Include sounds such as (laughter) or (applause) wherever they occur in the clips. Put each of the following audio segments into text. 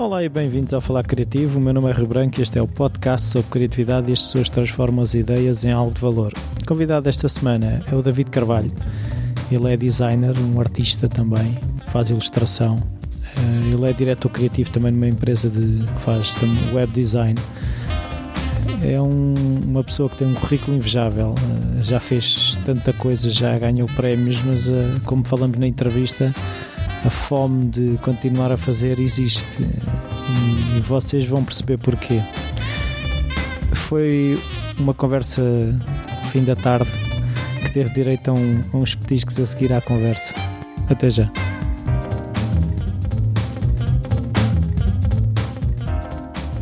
Olá e bem-vindos ao Falar Criativo. O meu nome é Rio Branco e este é o podcast sobre criatividade e as pessoas transformam as ideias em algo de valor. O convidado desta semana é o David Carvalho. Ele é designer, um artista também, faz ilustração. Eh, ele é diretor criativo também numa empresa de, que faz web design. É um, uma pessoa que tem um currículo invejável, eh, já fez tanta coisa, já ganhou prémios, mas eh, como falamos na entrevista, a fome de continuar a fazer existe e vocês vão perceber porquê. Foi uma conversa fim da tarde que teve direito a, um, a uns petiscos a seguir à conversa. Até já.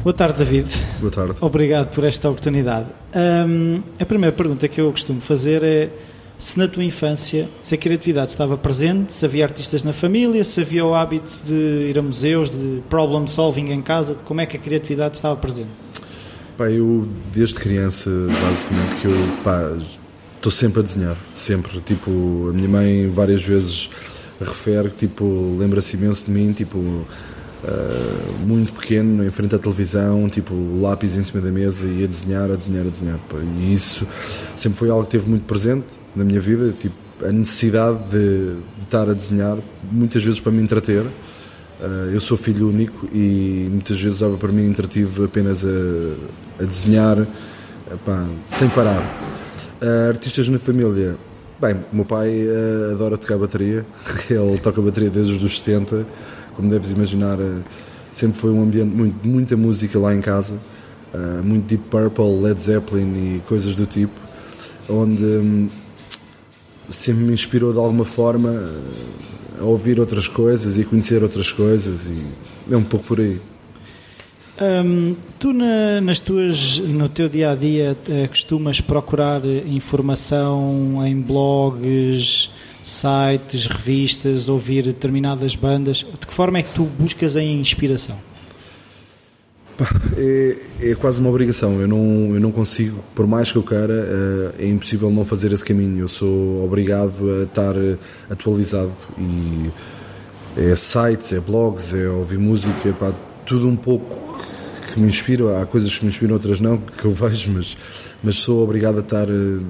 Boa tarde, David. Boa tarde. Obrigado por esta oportunidade. Um, a primeira pergunta que eu costumo fazer é se na tua infância, se a criatividade estava presente, se havia artistas na família, se havia o hábito de ir a museus, de problem solving em casa, como é que a criatividade estava presente? Pá, eu desde criança, basicamente, que eu estou sempre a desenhar, sempre. Tipo, a minha mãe várias vezes refere, tipo, lembra-se imenso de mim, tipo, Uh, muito pequeno, em frente à televisão, tipo lápis em cima da mesa e a desenhar, a desenhar, a desenhar. E isso sempre foi algo que teve muito presente na minha vida, tipo a necessidade de, de estar a desenhar, muitas vezes para me entreter. Uh, eu sou filho único e muitas vezes dava para mim entretido apenas a, a desenhar sem parar. Uh, artistas na família. Bem, meu pai adora tocar bateria, (laughs) ele toca bateria desde os 70 como deves imaginar, eh, sempre foi um ambiente muito muita música lá em casa, eh, muito Deep Purple, Led Zeppelin e coisas do tipo, onde hum, sempre me inspirou de alguma forma eh, a ouvir outras coisas e conhecer outras coisas e é um pouco por aí. Hum, tu na, nas tuas, no teu dia a dia costumas procurar informação em blogs, sites, revistas, ouvir determinadas bandas? De que forma é que tu buscas a inspiração? É, é, quase uma obrigação. Eu não, eu não consigo, por mais que eu queira, eh, é impossível não fazer esse caminho. Eu sou obrigado a estar atualizado. E é sites, é blogs, é ouvir música, pá, tudo um pouco que me inspira. Há coisas que me inspiram, outras não, que eu (laughs) vejo, mas, mas sou obrigado a estar eh,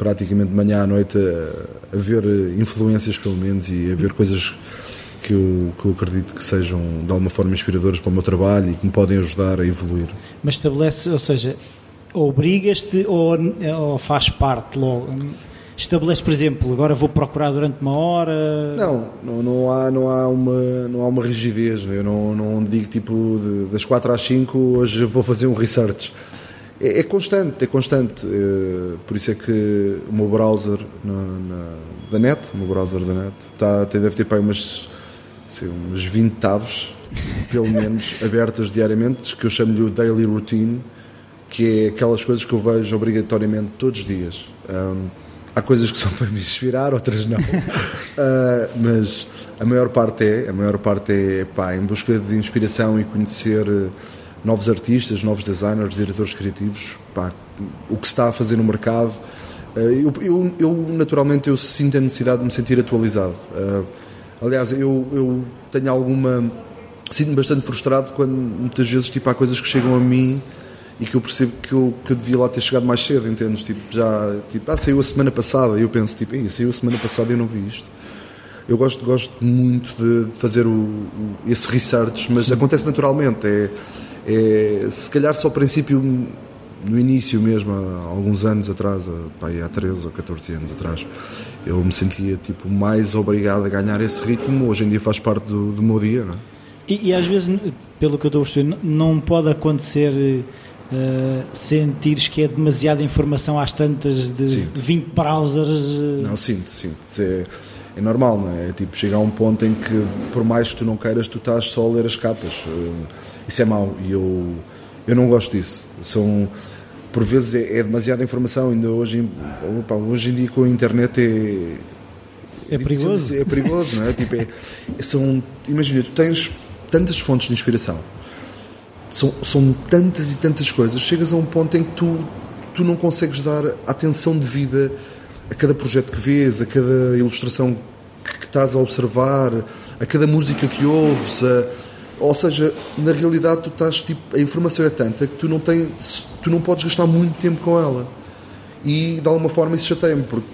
praticamente de manhã à noite a, a, ver influências, pelo menos, e a ver coisas que eu, que eu acredito que sejam de alguma forma inspiradoras para o meu trabalho e que me podem ajudar a evoluir. Mas estabelece, ou seja, obrigas-te ou, ou faz parte logo? estabelece, por exemplo, agora vou procurar durante uma hora? Não, não, não, há, não, há, uma, não há uma rigidez. Eu não, não digo tipo de, das 4 às 5 hoje vou fazer um research é, é constante, é constante. É, por isso é que o meu browser na, na, da net, o meu browser da net, está, até deve ter para umas, sei, umas 20 tabs, pelo (laughs) menos, abertas diariamente, que eu chamo-lhe o daily routine, que é aquelas coisas que eu vejo obrigatoriamente todos os dias. Um, há coisas que são (laughs) para me inspirar, outras não. uh, (laughs) mas a maior parte é, a maior parte é pá, em busca de inspiração e conhecer novos artistas, novos designers, diretores criativos, pá, o que se está a fazer no mercado. Eh, eu, eu, eu, naturalmente eu sinto a necessidade de me sentir atualizado. Eh, aliás, eu, eu tenho alguma sinto-me bastante frustrado quando muitas vezes tipo, há coisas que chegam a mim e que eu percebo que eu, que eu devia lá ter chegado mais cedo, entendes? Tipo, já, tipo, ah, saiu a semana passada e eu penso, tipo, saiu a semana passada e eu não vi isto. Eu gosto, gosto muito de fazer o, o esse research, mas Sim. acontece naturalmente. É, é, se calhar só ao princípio, no início mesmo, há alguns anos atrás, pá, há 13 ou 14 anos atrás, eu me sentia tipo, mais obrigado a ganhar esse ritmo. Hoje em dia faz parte do, do meu dia. Não é? e, e, às vezes, pelo que eu estou a perceber, não pode acontecer. Uh, sentires que é demasiada informação às tantas de sinto. 20 browsers. Uh... Não, sinto, sinto. É, é normal, não é? é? Tipo, chegar a um ponto em que, por mais que tu não queiras, tu estás só a ler as capas. Uh, isso é mau e eu, eu não gosto disso. São, por vezes é, é demasiada informação, ainda hoje, opa, hoje em dia com a internet é. É perigoso. É perigoso, não é? tipo, é, são, imagina, tu tens tantas fontes de inspiração, são, são tantas e tantas coisas, chegas a um ponto em que tu, tu não consegues dar atenção devida a cada projeto que vês, a cada ilustração que estás a observar, a cada música que ouves, a, Ou seja, na realidade tu estás tipo, a informação é tanta que tu não tens, tu não podes gastar muito tempo com ela. E de alguma forma isso chateia-me, porque,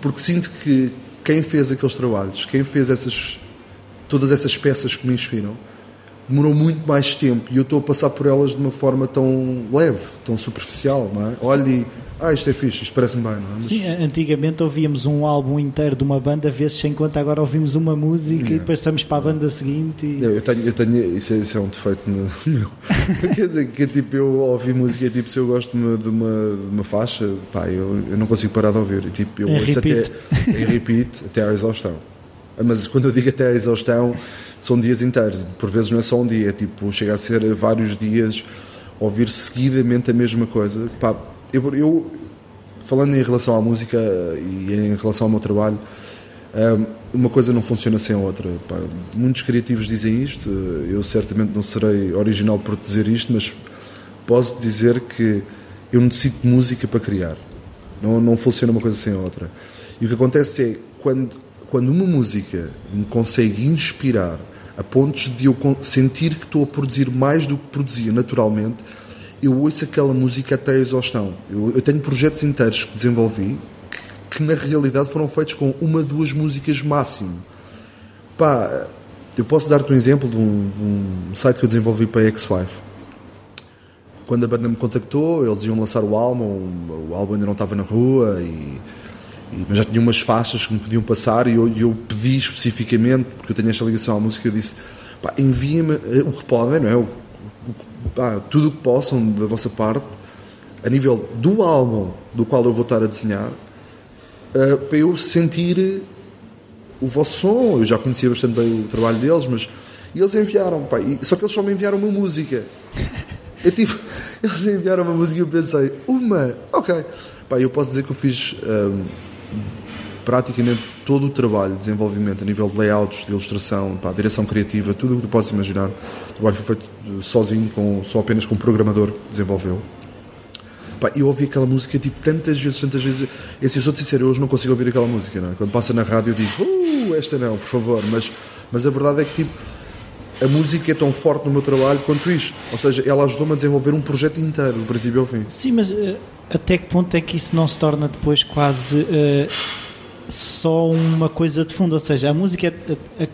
porque sinto que quem fez aqueles trabalhos, quem fez essas todas essas peças que me inspiram, demorou muito mais tempo e eu estou a passar por elas de uma forma tão leve, tão superficial, não é? Olha e, ah, isto é fixe, isto parece-me bem, não é? Mas... Sim, antigamente ouvíamos um álbum inteiro de uma banda, vezes sem conta, agora ouvimos uma música e depois passamos para a banda seguinte. E... Eu tenho, eu tenho isso, é, isso é um defeito meu. (laughs) Quer dizer, que tipo, eu ouvi música, tipo, se eu gosto de uma, de uma, de uma faixa, pá, eu, eu não consigo parar de ouvir. E, tipo, eu é ouço até, em repeat até à exaustão. Mas quando eu digo até à exaustão, são dias inteiros. Por vezes não é só um dia, é tipo, chega a ser vários dias ouvir seguidamente a mesma coisa. Pá, eu, eu, falando em relação à música e em relação ao meu trabalho, hum, uma coisa não funciona sem a outra. Pá, muitos criativos dizem isto, eu certamente não serei original por dizer isto, mas posso dizer que eu necessito música para criar. Não, não funciona uma coisa sem a outra. E o que acontece é, quando, quando uma música me consegue inspirar a pontos de eu sentir que estou a produzir mais do que produzia naturalmente, eu ouço aquela música até a exaustão. Eu, eu tenho projetos inteiros que desenvolvi que, que, na realidade foram feitos com uma, duas músicas máximo. Pá, eu posso dar-te um exemplo de um, um, site que eu desenvolvi para a Ex-Wife. Quando a banda me contactou, eles iam lançar o álbum, o álbum ainda não estava na rua e mas já tinha umas faixas que me podiam passar e eu, eu pedi especificamente, porque eu tenho esta ligação à música, eu disse, enviem-me eh, o que podem, não é? O, o, pá, tudo o que possam da vossa parte, a nível do álbum do qual eu vou estar a desenhar, uh, para eu sentir o vosso som. Eu já conhecia bastante bem o trabalho deles, mas e eles enviaram, pá, e, só que eles só me enviaram uma música. (laughs) É tipo, eles enviaram uma música e eu pensei, uma, ok. Pá, eu posso dizer que eu fiz. Um, praticamente todo o trabalho de desenvolvimento a nível de layouts, de ilustração, pá, direção criativa, tudo o que tu podes imaginar. O trabalho foi feito sozinho, com, só apenas com um programador que desenvolveu. Pá, eu ouvi aquela música tipo tantas vezes, tantas vezes. E assim, sou de sincero, hoje não consigo ouvir aquela música. Não é? Quando passa na rádio eu digo, uh, esta não, por favor. Mas, mas a verdade é que tipo, a música é tão forte no meu trabalho quanto isto. Ou seja, ela ajudou-me a desenvolver um projeto inteiro, do princípio ao fim. Sim, mas uh, até que ponto é que isso não se torna depois quase. Uh só uma coisa de fundo, ou seja, a música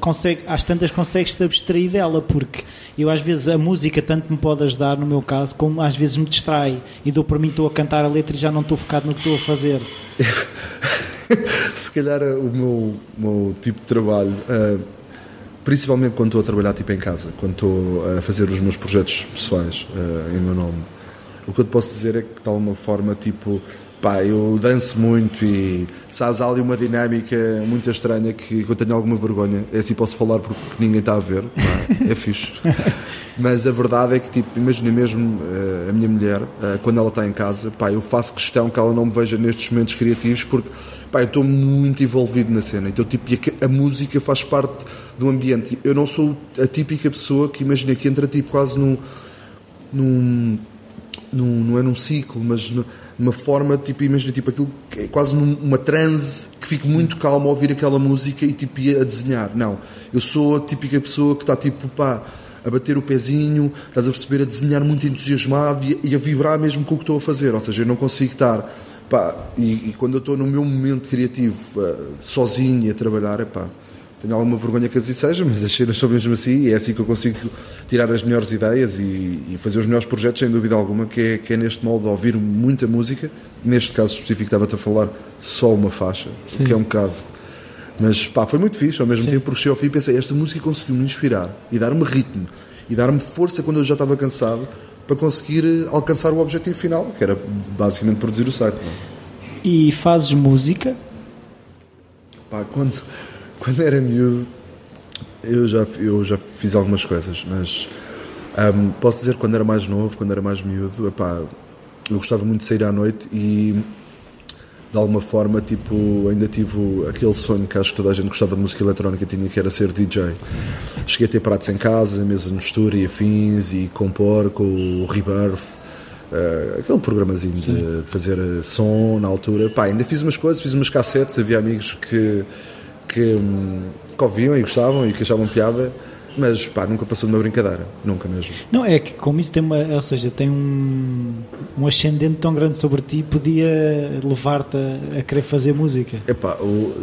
consegue, às tantas consegues-te abstrair dela, porque eu às vezes a música tanto me pode ajudar, no meu caso, como às vezes me distrai e dou para mim estou a cantar a letra e já não estou focado no que estou a fazer. (laughs) Se calhar o meu, meu tipo de trabalho, uh, principalmente quando estou a trabalhar tipo em casa, quando estou a fazer os meus projetos pessoais uh, em meu nome, o que eu te posso dizer é que de alguma forma tipo Pá, eu danço muito e sabes, há ali uma dinâmica muito estranha que, eu tenho alguma vergonha. É assim posso falar porque ninguém está a ver, pá, é fixe. (laughs) Mas a verdade é que, tipo, imagina mesmo uh, a minha mulher, uh, quando ela está em casa, pá, eu faço questão que ela não me veja nestes momentos criativos porque pá, eu estou muito envolvido na cena. Então, tipo, a, a, música faz parte do ambiente. Eu não sou a típica pessoa que imagina que entra tipo quase num. num, num não é num ciclo, mas. No, uma forma, tipo, imagina, tipo, aquilo que é quase uma transe, que fico muito calmo a ouvir aquela música e, tipo, a desenhar. Não, eu sou a típica pessoa que está, tipo, pá, a bater o pezinho, estás a perceber, a desenhar muito entusiasmado e, e a vibrar mesmo com o que estou a fazer. Ou seja, eu não consigo estar, pá, e, e quando eu estou no meu momento criativo, uh, sozinho a trabalhar, é pá, tenho alguma vergonha que assim seja, mas as cenas são mesmo assim e é assim que eu consigo tirar as melhores ideias e, e fazer os melhores projetos, sem dúvida alguma, que é, que é neste modo ouvir muita música. Neste caso específico, estava-te a falar só uma faixa, Sim. que é um bocado. Mas pá, foi muito fixe, ao mesmo Sim. tempo, porque cheguei ao fim e pensei: esta música conseguiu-me inspirar e dar-me ritmo e dar-me força quando eu já estava cansado para conseguir alcançar o objetivo final, que era basicamente produzir o site. É? E fazes música? Pá, quando quando era miúdo, eu já, eu já fiz algumas coisas, mas um, posso dizer quando era mais novo, quando era mais miúdo, epá, eu gostava muito de sair à noite e de alguma forma tipo, ainda tive aquele sonho que acho que toda a gente gostava de música eletrónica tinha, que era ser DJ. Cheguei a ter pratos em casa, mesa de mistura e afins e compor com o Rebirth. Uh, aquele programazinho de, de fazer som na altura, Pá, ainda fiz umas coisas, fiz umas cassetes, havia amigos que que, que ouviam e gostavam e que achavam piada. Mas pá, nunca passou de uma brincadeira, nunca mesmo. Não, é que como isso tem uma, ou seja, tem um, um ascendente tão grande sobre ti, podia levar-te a, a, querer fazer música.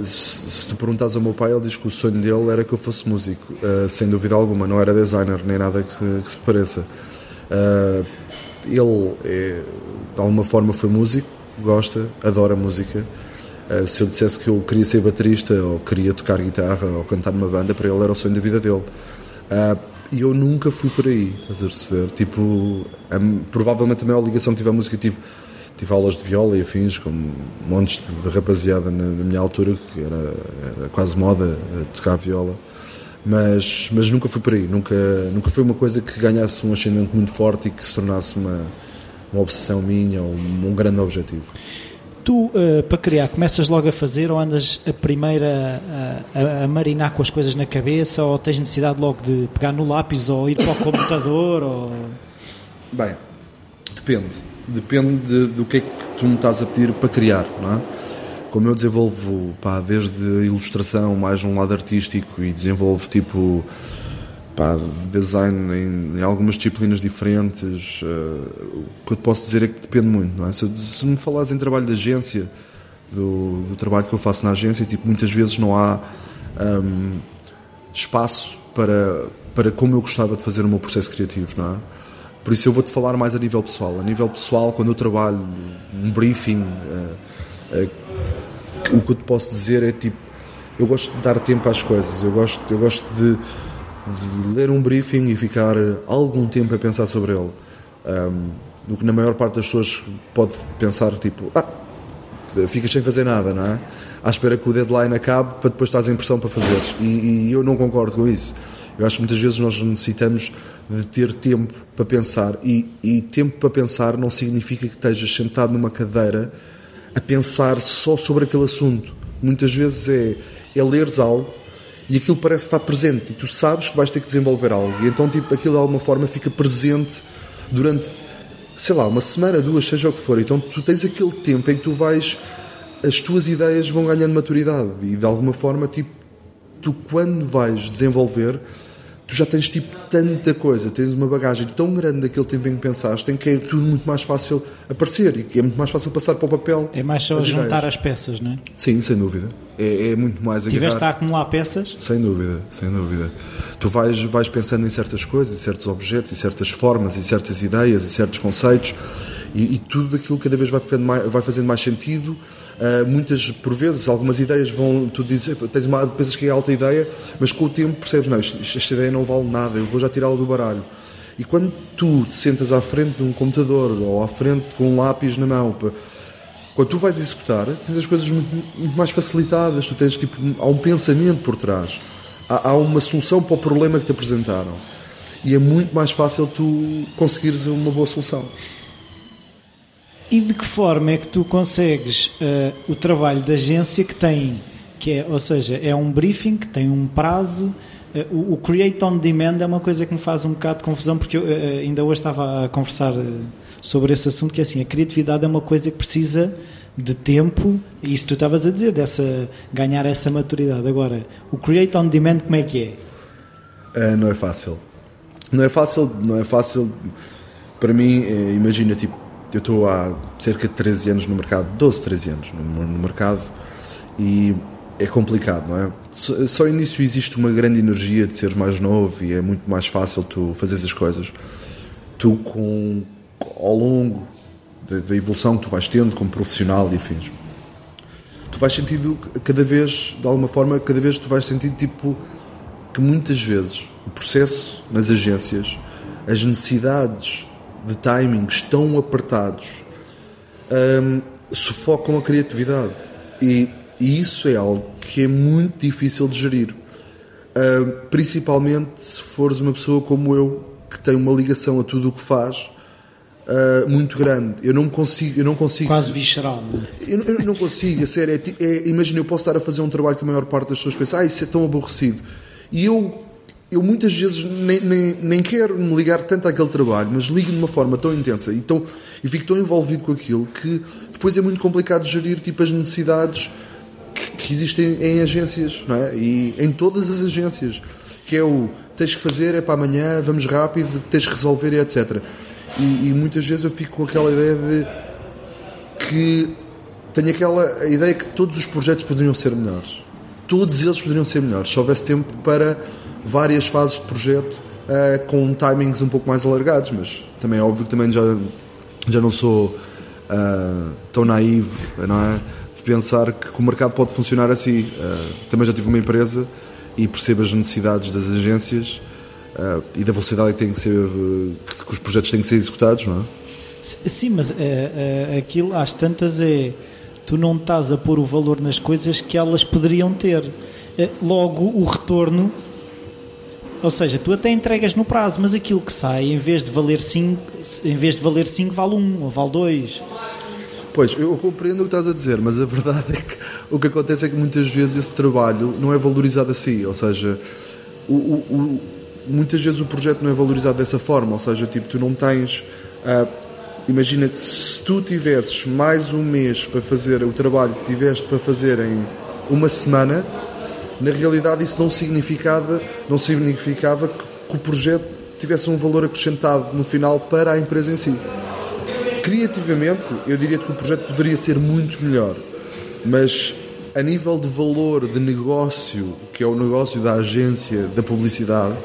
Se, se tu perguntas ao meu pai, ele diz que o sonho dele era que eu fosse músico, uh, sem dúvida alguma, não era designer, nem nada que, que se pareça. Uh, ele, é, de alguma forma, foi músico, gosta, adora música. Uh, se eu dissesse que eu queria ser baterista, ou queria tocar guitarra, ou cantar numa banda, para ele era o sonho da vida dele. Uh, e eu nunca fui por aí, estás a perceber? Tipo, a, provavelmente a maior ligação que tive à música tive, tive aulas de viola e afins, com montes de, de rapaziada na, na, minha altura, que era, era quase moda tocar viola. Mas, mas nunca fui por aí, nunca, nunca foi uma coisa que ganhasse um ascendente muito forte e que se tornasse uma, uma obsessão minha ou um, um grande objetivo. Tu, uh, para criar, começas logo a fazer ou andas a primeira a, a, marinar com as coisas na cabeça ou tens necessidade logo de pegar no lápis ou ir para o computador? Ou... Bem, depende. Depende de, do que é que tu me estás a pedir para criar, não é? Como eu desenvolvo, pá, desde ilustração, mais um lado artístico e desenvolvo tipo pá, design em, em, algumas disciplinas diferentes. Uh, o que eu te posso dizer é que depende muito, não é? Se, se me falares em trabalho de agência, do, do, trabalho que eu faço na agência, tipo, muitas vezes não há um, espaço para, para como eu gostava de fazer o meu processo criativo, não é? Por isso eu vou-te falar mais a nível pessoal. A nível pessoal, quando eu trabalho um briefing, uh, uh, o que eu te posso dizer é tipo, eu gosto de dar tempo às coisas, eu gosto, eu gosto de de ler um briefing e ficar algum tempo a pensar sobre ele. Um, o que na maior parte das pessoas pode pensar, tipo, ah, ficas sem fazer nada, não é? À espera que o deadline acabe para depois estás em pressão para fazeres. E, e eu não concordo com isso. Eu acho que muitas vezes nós necessitamos de ter tempo para pensar. E, e tempo para pensar não significa que estejas sentado numa cadeira a pensar só sobre aquele assunto. Muitas vezes é, é leres algo e aquilo parece estar presente e tu sabes que vais ter que desenvolver algo. E então tipo aquilo de alguma forma fica presente durante sei lá uma semana duas seja o que for. Então tu tens aquele tempo em que tu vais as tuas ideias vão ganhando maturidade. E de alguma forma tipo tu quando vais desenvolver tu já tens tipo tanta coisa, tens uma bagagem tão grande daquele tempo em que pensaste, tem que é tudo muito mais fácil aparecer e é muito mais fácil passar para o papel. É mais só juntar ideias. as peças, não é? Sim, sem dúvida. É, é muito mais Tiveste a acumular peças? Sem dúvida, sem dúvida. Tu vais, vais pensando em certas coisas, em certos objetos, em certas formas, em certas ideias, em certos conceitos e, e tudo aquilo cada vez vai, ficando mais, vai fazendo mais sentido Uh, muitas, por vezes, algumas ideias vão, tu dizes, tens uma, pensas que é alta ideia, mas com o tempo percebes, não, esta ideia não vale nada, eu vou já tirá-la do baralho. E quando tu te sentas à frente de um computador ou à frente com um lápis na mão, quando tu vais executar, tens as coisas muito, muito mais facilitadas, tu tens tipo, há um pensamento por trás, há, há uma solução para o problema que te apresentaram. E é muito mais fácil tu conseguires uma boa solução. E de que forma é que tu consegues uh, o trabalho da agência que tem, que é, ou seja, é um briefing que tem um prazo. Uh, o, o, create on demand é uma coisa que me faz um bocado de confusão, porque eu uh, ainda hoje estava a conversar sobre esse assunto, que é assim, a criatividade é uma coisa que precisa de tempo, e isso tu estavas a dizer, dessa, ganhar essa maturidade. Agora, o create on demand como é que é? não é fácil. Não é fácil, não é fácil. Para mim, imagina, tipo, eu estou há cerca de 13 anos no mercado, 12, 13 anos no, no mercado e é complicado, não é? Só, só início existe uma grande energia de seres mais novo e é muito mais fácil tu fazeres as coisas. Tu, com, ao longo da, da evolução que tu vais tendo como profissional e afins, tu vais sentindo cada vez, de alguma forma, cada vez tu vais sentindo tipo que muitas vezes o processo nas agências, as necessidades de timings tão apertados um, sufocam a criatividade. E, e, isso é algo que é muito difícil de gerir. Um, principalmente se fores uma pessoa como eu, que tem uma ligação a tudo o que faz. Uh, muito grande. Eu não consigo, eu não consigo. Quase visceral. É? eu, eu, não consigo, a sério. É, é, imagina, eu posso estar a fazer um trabalho que a maior parte das pessoas pensa, ah, isso é tão aborrecido. E eu eu muitas vezes nem, nem, nem quero me ligar tanto àquele trabalho, mas ligo de uma forma tão intensa e, tão, e fico tão envolvido com aquilo que depois é muito complicado gerir tipo, as necessidades que, que existem em agências, não é? E em todas as agências. que é o tens que fazer, é para amanhã, vamos rápido, tens que resolver etc. E, e muitas vezes eu fico com aquela ideia de que tenho aquela ideia que todos os projetos poderiam ser melhores. Todos eles poderiam ser melhores, se houvesse tempo para várias fases de projeto uh, com timings um pouco mais alargados, mas também é óbvio que também já, já não sou uh, tão naivo, não é? De pensar que, que, o mercado pode funcionar assim. Uh, também já tive uma empresa e percebo as necessidades das agências e da velocidade que, tem que, ser, que os projetos têm que ser executados, não é? Sim, mas aquilo às tantas é tu não estás a pôr o valor nas coisas que elas poderiam ter. Logo, o retorno ou seja, tu até entregas no prazo, mas aquilo que sai, em vez de valer 5, em vez de valer 5, vale 1 um, ou vale 2. Pois, eu compreendo o que estás a dizer, mas a verdade é que o que acontece é que muitas vezes esse trabalho não é valorizado assim, ou seja, o, o, o, muitas vezes o projeto não é valorizado dessa forma, ou seja, tipo, tu não tens. Uh, imagina, se tu tivesses mais um mês para fazer o trabalho que tiveste para fazer em uma semana, na realidade isso não significava, não significava que, que o projeto tivesse um valor acrescentado no final para a empresa em si. Criativamente, eu diria que o projeto poderia ser muito melhor, mas a nível de valor de negócio, que é o negócio da agência da publicidade,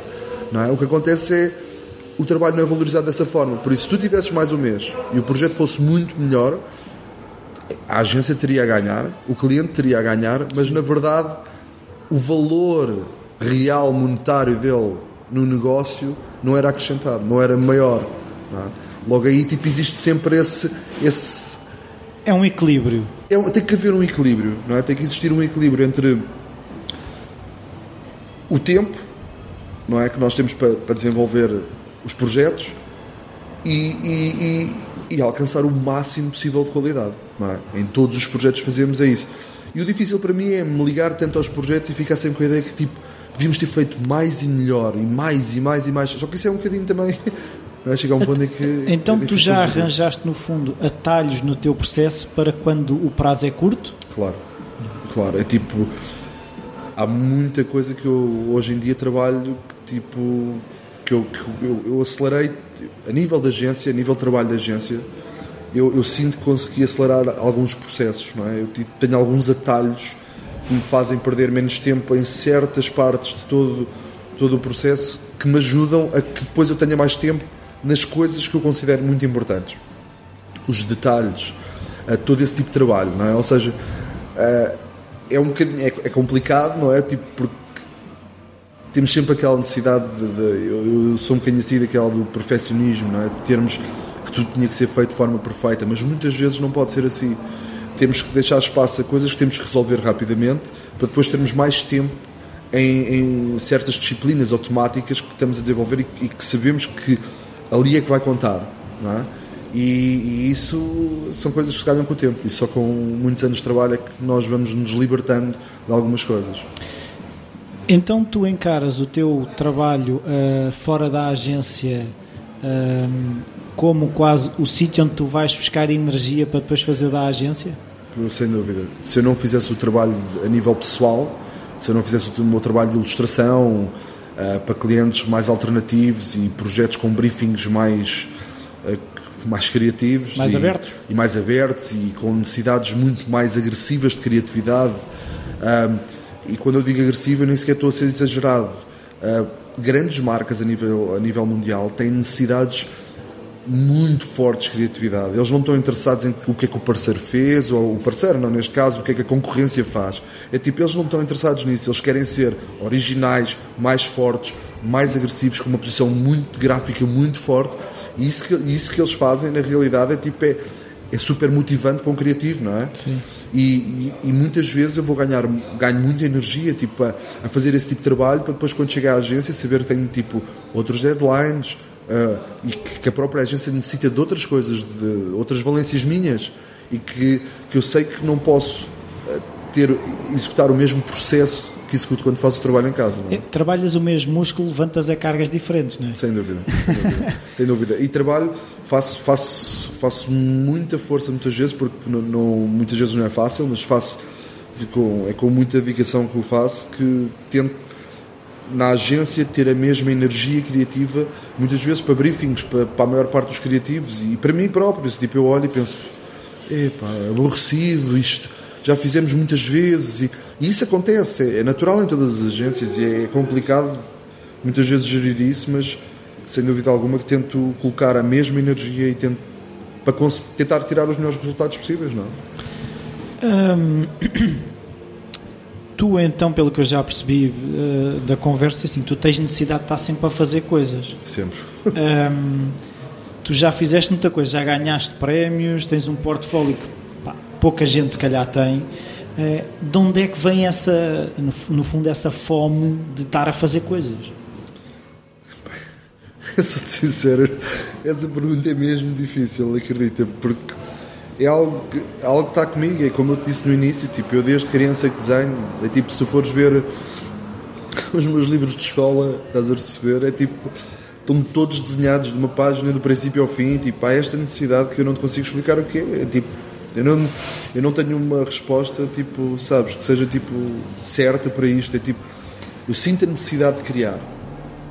não é? o que acontece é o trabalho não é valorizado dessa forma. Por isso, se tu tivesses mais um mês e o projeto fosse muito melhor, a agência teria a ganhar, o cliente teria a ganhar, mas na verdade o valor real monetário dele no negócio não era acrescentado, não era maior. Não é? Logo aí tipo, existe sempre esse, esse. É um equilíbrio. É, tem que haver um equilíbrio, não é? Tem que existir um equilíbrio entre o tempo, não é? Que nós temos para, para desenvolver os projetos e, e, e, e, alcançar o máximo possível de qualidade, não é? Em todos os projetos fazemos é isso. E o difícil para mim é me ligar tanto aos projetos e ficar sempre com a ideia que tipo, podíamos ter feito mais e melhor, e mais e mais e mais. Só que isso é um bocadinho também. (laughs) Vai chegar um ponto em que. (laughs) Então é tu já arranjaste, no fundo, atalhos no teu processo para quando o prazo é curto? Claro, claro. É tipo. Há muita coisa que eu hoje em dia trabalho, tipo. que eu, que eu, eu acelerei a nível da agência, a nível de trabalho da agência eu, eu, sinto que consegui acelerar alguns processos, não é? Eu tenho alguns atalhos que me fazem perder menos tempo em certas partes de todo, todo o processo que me ajudam a que depois eu tenha mais tempo nas coisas que eu considero muito importantes. Os detalhes, todo esse tipo de trabalho, não é? Ou seja, é um bocadinho, é, é complicado, não é? Tipo, porque temos sempre aquela necessidade de, de eu, eu, sou um bocadinho assim daquela do perfeccionismo, não é? De termos que tudo tinha que ser feito de forma perfeita, mas muitas vezes não pode ser assim. Temos que deixar espaço a coisas que temos que resolver rapidamente para depois termos mais tempo em, em certas disciplinas automáticas que estamos a desenvolver e, e, que sabemos que ali é que vai contar, não é? E, e, isso são coisas que se ganham com o tempo e só com muitos anos de trabalho é que nós vamos nos libertando de algumas coisas. Então tu encaras o teu trabalho uh, fora da agência uh, como quase o sítio onde tu vais buscar energia para depois fazer da agência? Sem dúvida. Se eu não fizesse o trabalho a nível pessoal, se eu não fizesse o meu trabalho de ilustração uh, para clientes mais alternativos e projetos com briefings mais, uh, mais criativos mais e, abertos. e mais abertos e com necessidades muito mais agressivas de criatividade. Uh, e quando eu digo agressivo, eu nem sequer estou a ser exagerado. grandes marcas a nível, a nível mundial têm necessidades muito fortes de criatividade. Eles não estão interessados em o que é que o parceiro fez, ou o parceiro, não, neste caso, o que é que a concorrência faz. É tipo, eles não estão interessados nisso. Eles querem ser originais, mais fortes, mais agressivos, com uma posição muito gráfica, muito forte. E isso que, isso que eles fazem, na realidade, é tipo, é, é super motivante para um criativo, não é? Sim. E, e, e, muitas vezes eu vou ganhar ganho muita energia tipo, a, a, fazer esse tipo de trabalho para depois, quando chegar à agência, saber que tenho tipo, outros deadlines uh, e que, que, a própria agência necessita de outras coisas, de outras valências minhas e que, que eu sei que não posso uh, ter, executar o mesmo processo que executo quando faço o trabalho em casa. É? Trabalhas o mesmo músculo, levantas a cargas diferentes, não é? Sem dúvida, sem dúvida. (laughs) sem dúvida. E trabalho, faço, faço, faço muita força muitas vezes, porque não, não, muitas vezes não é fácil, mas faço com, é com muita dedicação que o faço que tento na agência ter a mesma energia criativa, muitas vezes para briefings, para, para a maior parte dos criativos e para mim próprio. Tipo, eu olho e penso, epá, aborrecido, isto já fizemos muitas vezes e, e isso acontece, é natural em todas as agências e é complicado muitas vezes gerir isso, mas sem dúvida alguma que tento colocar a mesma energia e tento para tentar tirar os melhores resultados possíveis, não é? Hum, tu então, pelo que eu já percebi uh, da conversa, assim, tu tens necessidade de estar sempre a fazer coisas. Sempre. Um, tu já fizeste muita coisa, já ganhaste prémios, tens um portfólio que pá, pouca gente se calhar tem. Uh, de onde é que vem essa, no, no fundo, essa fome de estar a fazer coisas? (laughs) Sou-te sincero, essa pergunta é mesmo difícil, acredita, porque é algo que, algo que está comigo, é como eu te disse no início, tipo, eu desde criança que desenho, é tipo, se tu fores ver os meus livros de escola, estás a perceber, é tipo, estão todos desenhados de uma página do princípio ao fim, tipo, há esta necessidade que eu não te consigo explicar o que é, é tipo, eu não, eu não tenho uma resposta, tipo, sabes, que seja, tipo, certa para isto, é tipo, eu sinto a necessidade de criar.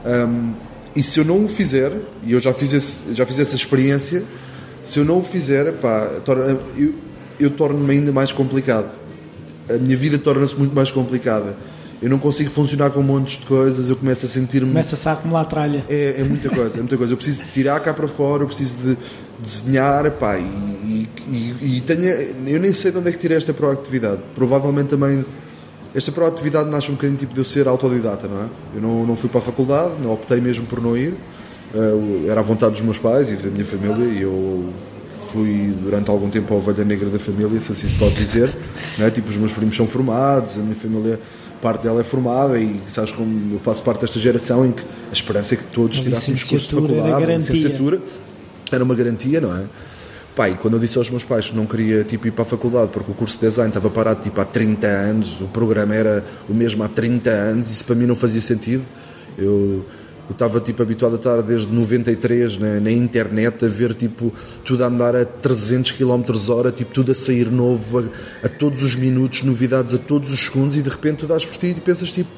Um, e se eu não o fizer, e eu já fiz, esse, já fiz essa experiência, se eu não o fizer, pá, eu, eu torno-me ainda mais complicado. A minha vida torna-se muito mais complicada. Eu não consigo funcionar com montes de coisas, eu começo a sentir-me. Começa-se a acumular tralha. É, é muita coisa, é muita coisa. Eu preciso tirar cá para fora, eu preciso de desenhar, pá, e, e, e tenho, eu nem sei de onde é que tirei esta proatividade. Provavelmente também esta proatividade nasce um bocadinho tipo de eu ser autodidata, não é? Eu não, não fui para a faculdade, não optei mesmo por não ir. Uh, era à vontade dos meus pais e da minha família e eu fui durante algum tempo a ovelha negra da família, se assim se pode dizer. não é? Tipo, os meus primos são formados, a minha família, parte dela é formada e sabes como eu faço parte desta geração em que a esperança é que todos tirássemos curso de faculdade, a licenciatura era uma garantia, não é? Pai, quando eu disse aos meus pais que não queria tipo, ir para a faculdade porque o curso de design estava parado tipo, há 30 anos, o programa era o mesmo há 30 anos, isso para mim não fazia sentido. Eu, eu estava tipo, habituado a estar desde 93 na, na internet a ver tipo, tudo a andar a 300 km hora, tipo, tudo a sair novo a, a, todos os minutos, novidades a todos os segundos e de repente tu dás por ti e pensas tipo,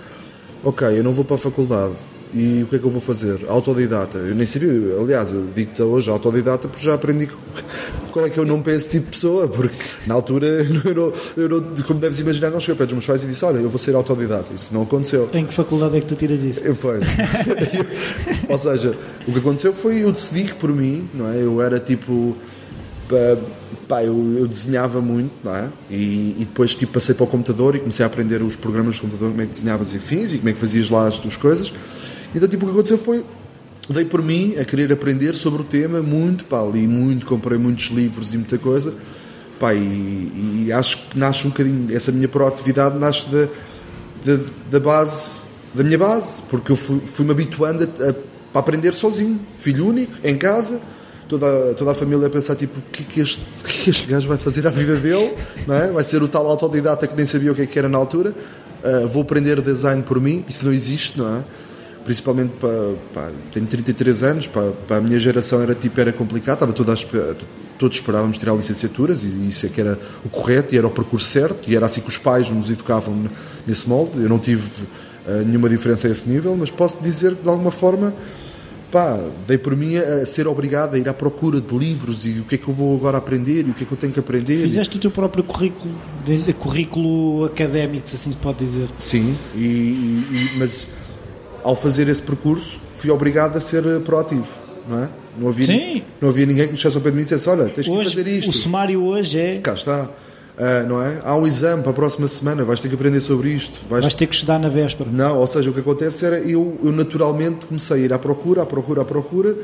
ok, eu não vou para a faculdade, e o que é que eu vou fazer? Autodidata. Eu nem sabia, aliás, eu digo-te hoje autodidata porque já aprendi qual é que eu não penso tipo de pessoa, porque na altura, (laughs) eu não, eu não, como deves imaginar, não cheguei perto dos meus pais e disse: Olha, eu vou ser autodidata. Isso não aconteceu. Em que faculdade é que tu tiras isso? Eu, pois. (laughs) Ou seja, o que aconteceu foi eu decidi que por mim, não é? Eu era tipo. Pá, eu, eu, desenhava muito, não é? E, e, depois tipo, passei para o computador e comecei a aprender os programas de computador, como é que desenhavas e fins e como é que fazias lá as tuas coisas. Então, tipo, o que aconteceu foi. Dei por mim a querer aprender sobre o tema muito, pá, li muito, comprei muitos livros e muita coisa, pá, e, e acho que nasce um bocadinho, essa minha proatividade nasce da, da, da base, da minha base, porque eu fui-me fui habituando a, a, a, aprender sozinho, filho único, em casa, toda, toda a família a pensar, tipo, o que é que este, é que este gajo vai fazer à vida dele, não é? Vai ser o tal autodidata que nem sabia o que, é que era na altura, uh, vou aprender design por mim, isso não existe, não é? Principalmente para, para tenho 33 anos, para, para, a minha geração era tipo era complicado, estava toda a, todos esperávamos tirar licenciaturas e isso é que era o correto e era o percurso certo e era assim que os pais nos educavam nesse molde. Eu não tive uh, nenhuma diferença a esse nível, mas posso dizer que de alguma forma pá, dei por mim a ser obrigado a ir à procura de livros e o que é que eu vou agora aprender e o que é que eu tenho que aprender. Fizeste o teu próprio currículo, currículo académico, se assim se pode dizer. Sim, e, e, mas ao fazer esse percurso, fui obrigado a ser proativo, não é? Não havia, Sim. não havia ninguém que me chegasse ao pé de mim e dissesse: Olha, tens hoje, que fazer isto. O sumário hoje é. Cá está. Uh, não é? Há um exame para a próxima semana, vais ter que aprender sobre isto. Vais, vais ter que estudar na véspera. Não, ou seja, o que acontece era eu, eu naturalmente comecei a ir à procura, à procura, à procura,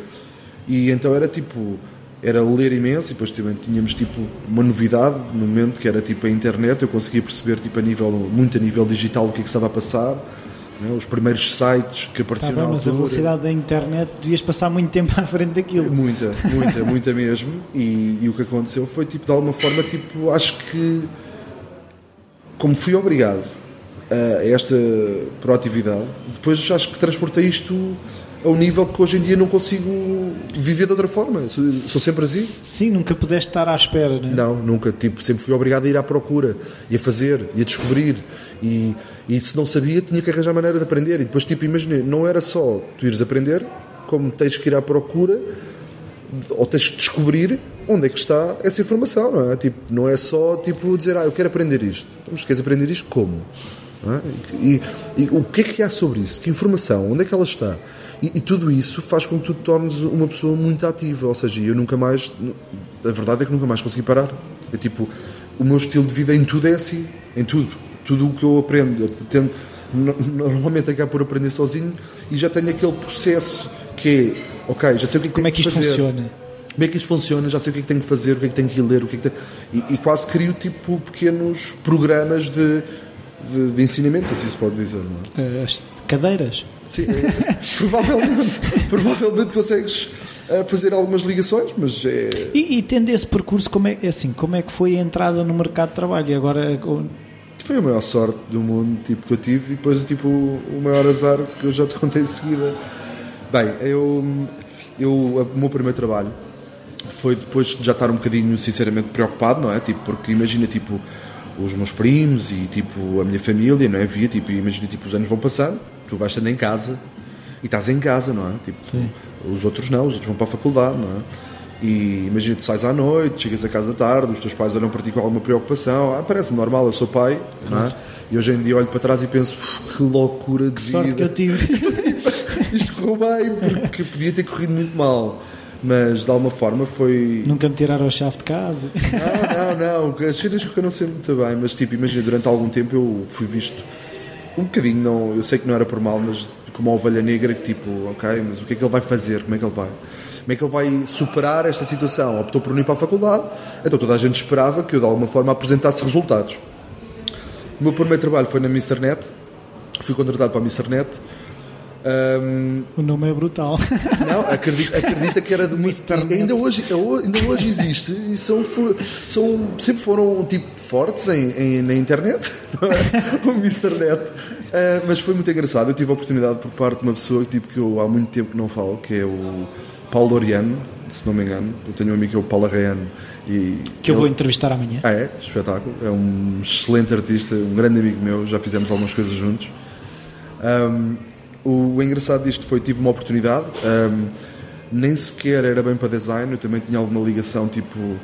e então era tipo, era ler imenso, e depois também tínhamos tipo uma novidade no momento que era tipo a internet, eu conseguia perceber tipo a nível, muito a nível digital o que é que estava a passar né? os primeiros sites que apareciam tá bem, na altura. Mas a velocidade da internet devias passar muito tempo à frente daquilo. Muita, (laughs) muita, muita mesmo. E, e, o que aconteceu foi tipo de alguma forma tipo acho que como fui obrigado a esta proatividade, depois acho que transportei isto a um nível que hoje em dia não consigo viver de outra forma. Sou, sou sempre assim. Sim, nunca pudeste estar à espera, não é? Não, nunca. Tipo, sempre fui obrigado a ir à procura e a fazer e a descobrir. E, e se não sabia, tinha que arranjar maneira de aprender. E depois, tipo, imaginei, não era só tu ires aprender, como tens que ir à procura ou tens que descobrir onde é que está essa informação, não é? Tipo, não é só tipo dizer, ah, eu quero aprender isto. Mas queres aprender isto como? É? E, e, o que é que há sobre isso? Que informação? Onde é que ela está? E, e, tudo isso faz com que tu te tornes uma pessoa muito ativa. Ou seja, eu nunca mais. A verdade é que nunca mais consegui parar. É tipo, o meu estilo de vida em tudo é assim. Em tudo. Tudo o que eu aprendo. Eu tendo, normalmente acabo por aprender sozinho e já tenho aquele processo que é, ok, já sei o que é que Como é que isto fazer. funciona? Como é que isto funciona? Já sei o que é que tenho que fazer, o que é que tenho que ler, o que é que tenho... e, e quase crio tipo pequenos programas de, de, de ensinamento, assim se pode dizer, não é? As cadeiras? Sim, é, (laughs) provavelmente, provavelmente consegues uh, fazer algumas ligações, mas é... E, e, tendo esse percurso, como é, assim, como é que foi a entrada no mercado de trabalho? E agora... Foi a maior sorte do mundo tipo, que eu tive e depois tipo, o maior azar que eu já te contei em seguida. Bem, eu, eu, o meu primeiro trabalho foi depois de já estar um bocadinho, sinceramente, preocupado, não é? Tipo, porque imagina, tipo, os meus primos e, tipo, a minha família, não é? Via, tipo, imagina, tipo, os anos vão passando, tu vais estando em casa e estás em casa, não é? Tipo, Sim. os outros não, os outros vão para a faculdade, não é? E imagina, tu sais à noite, chegas a casa tarde, os teus pais olham para ti com alguma preocupação. Ah, parece normal, eu sou pai, não é? E hoje em dia olho para trás e penso, que loucura de que vida. sorte que eu tive. (laughs) Isto correu bem, porque podia ter corrido muito mal mas de alguma forma foi. Nunca me tiraram a chave de casa. Não, não, não. As cenas correram sempre muito bem, mas tipo, imagina, durante algum tempo eu fui visto um bocadinho, não, eu sei que não era por mal, mas como uma ovelha negra que tipo, ok, mas o que é que ele vai fazer? Como é que ele vai? Como é que ele vai superar esta situação? Optou por não ir para a faculdade, então toda a gente esperava que eu de alguma forma apresentasse resultados. O meu primeiro trabalho foi na Net, fui contratado para a Net um, o nome é brutal. (laughs) Não, acredita, acredita que era de uma. ainda hoje, ainda hoje existe e são, são, sempre foram tipo fortes em, em na internet, (laughs) o Mr. Net. Uh, mas foi muito engraçado. Eu tive a oportunidade por parte de uma pessoa tipo, que eu há muito tempo que não falo, que é o Paulo Oriano, se não me engano. Eu tenho um amigo que é o Paulo Arreano. E que eu ele... vou entrevistar amanhã. Ah, é? Espetáculo. É um excelente artista, um grande amigo meu. Já fizemos algumas coisas juntos. Um, o engraçado disto foi tive uma oportunidade, um, nem sequer era bem para design, eu também tinha alguma ligação tipo um,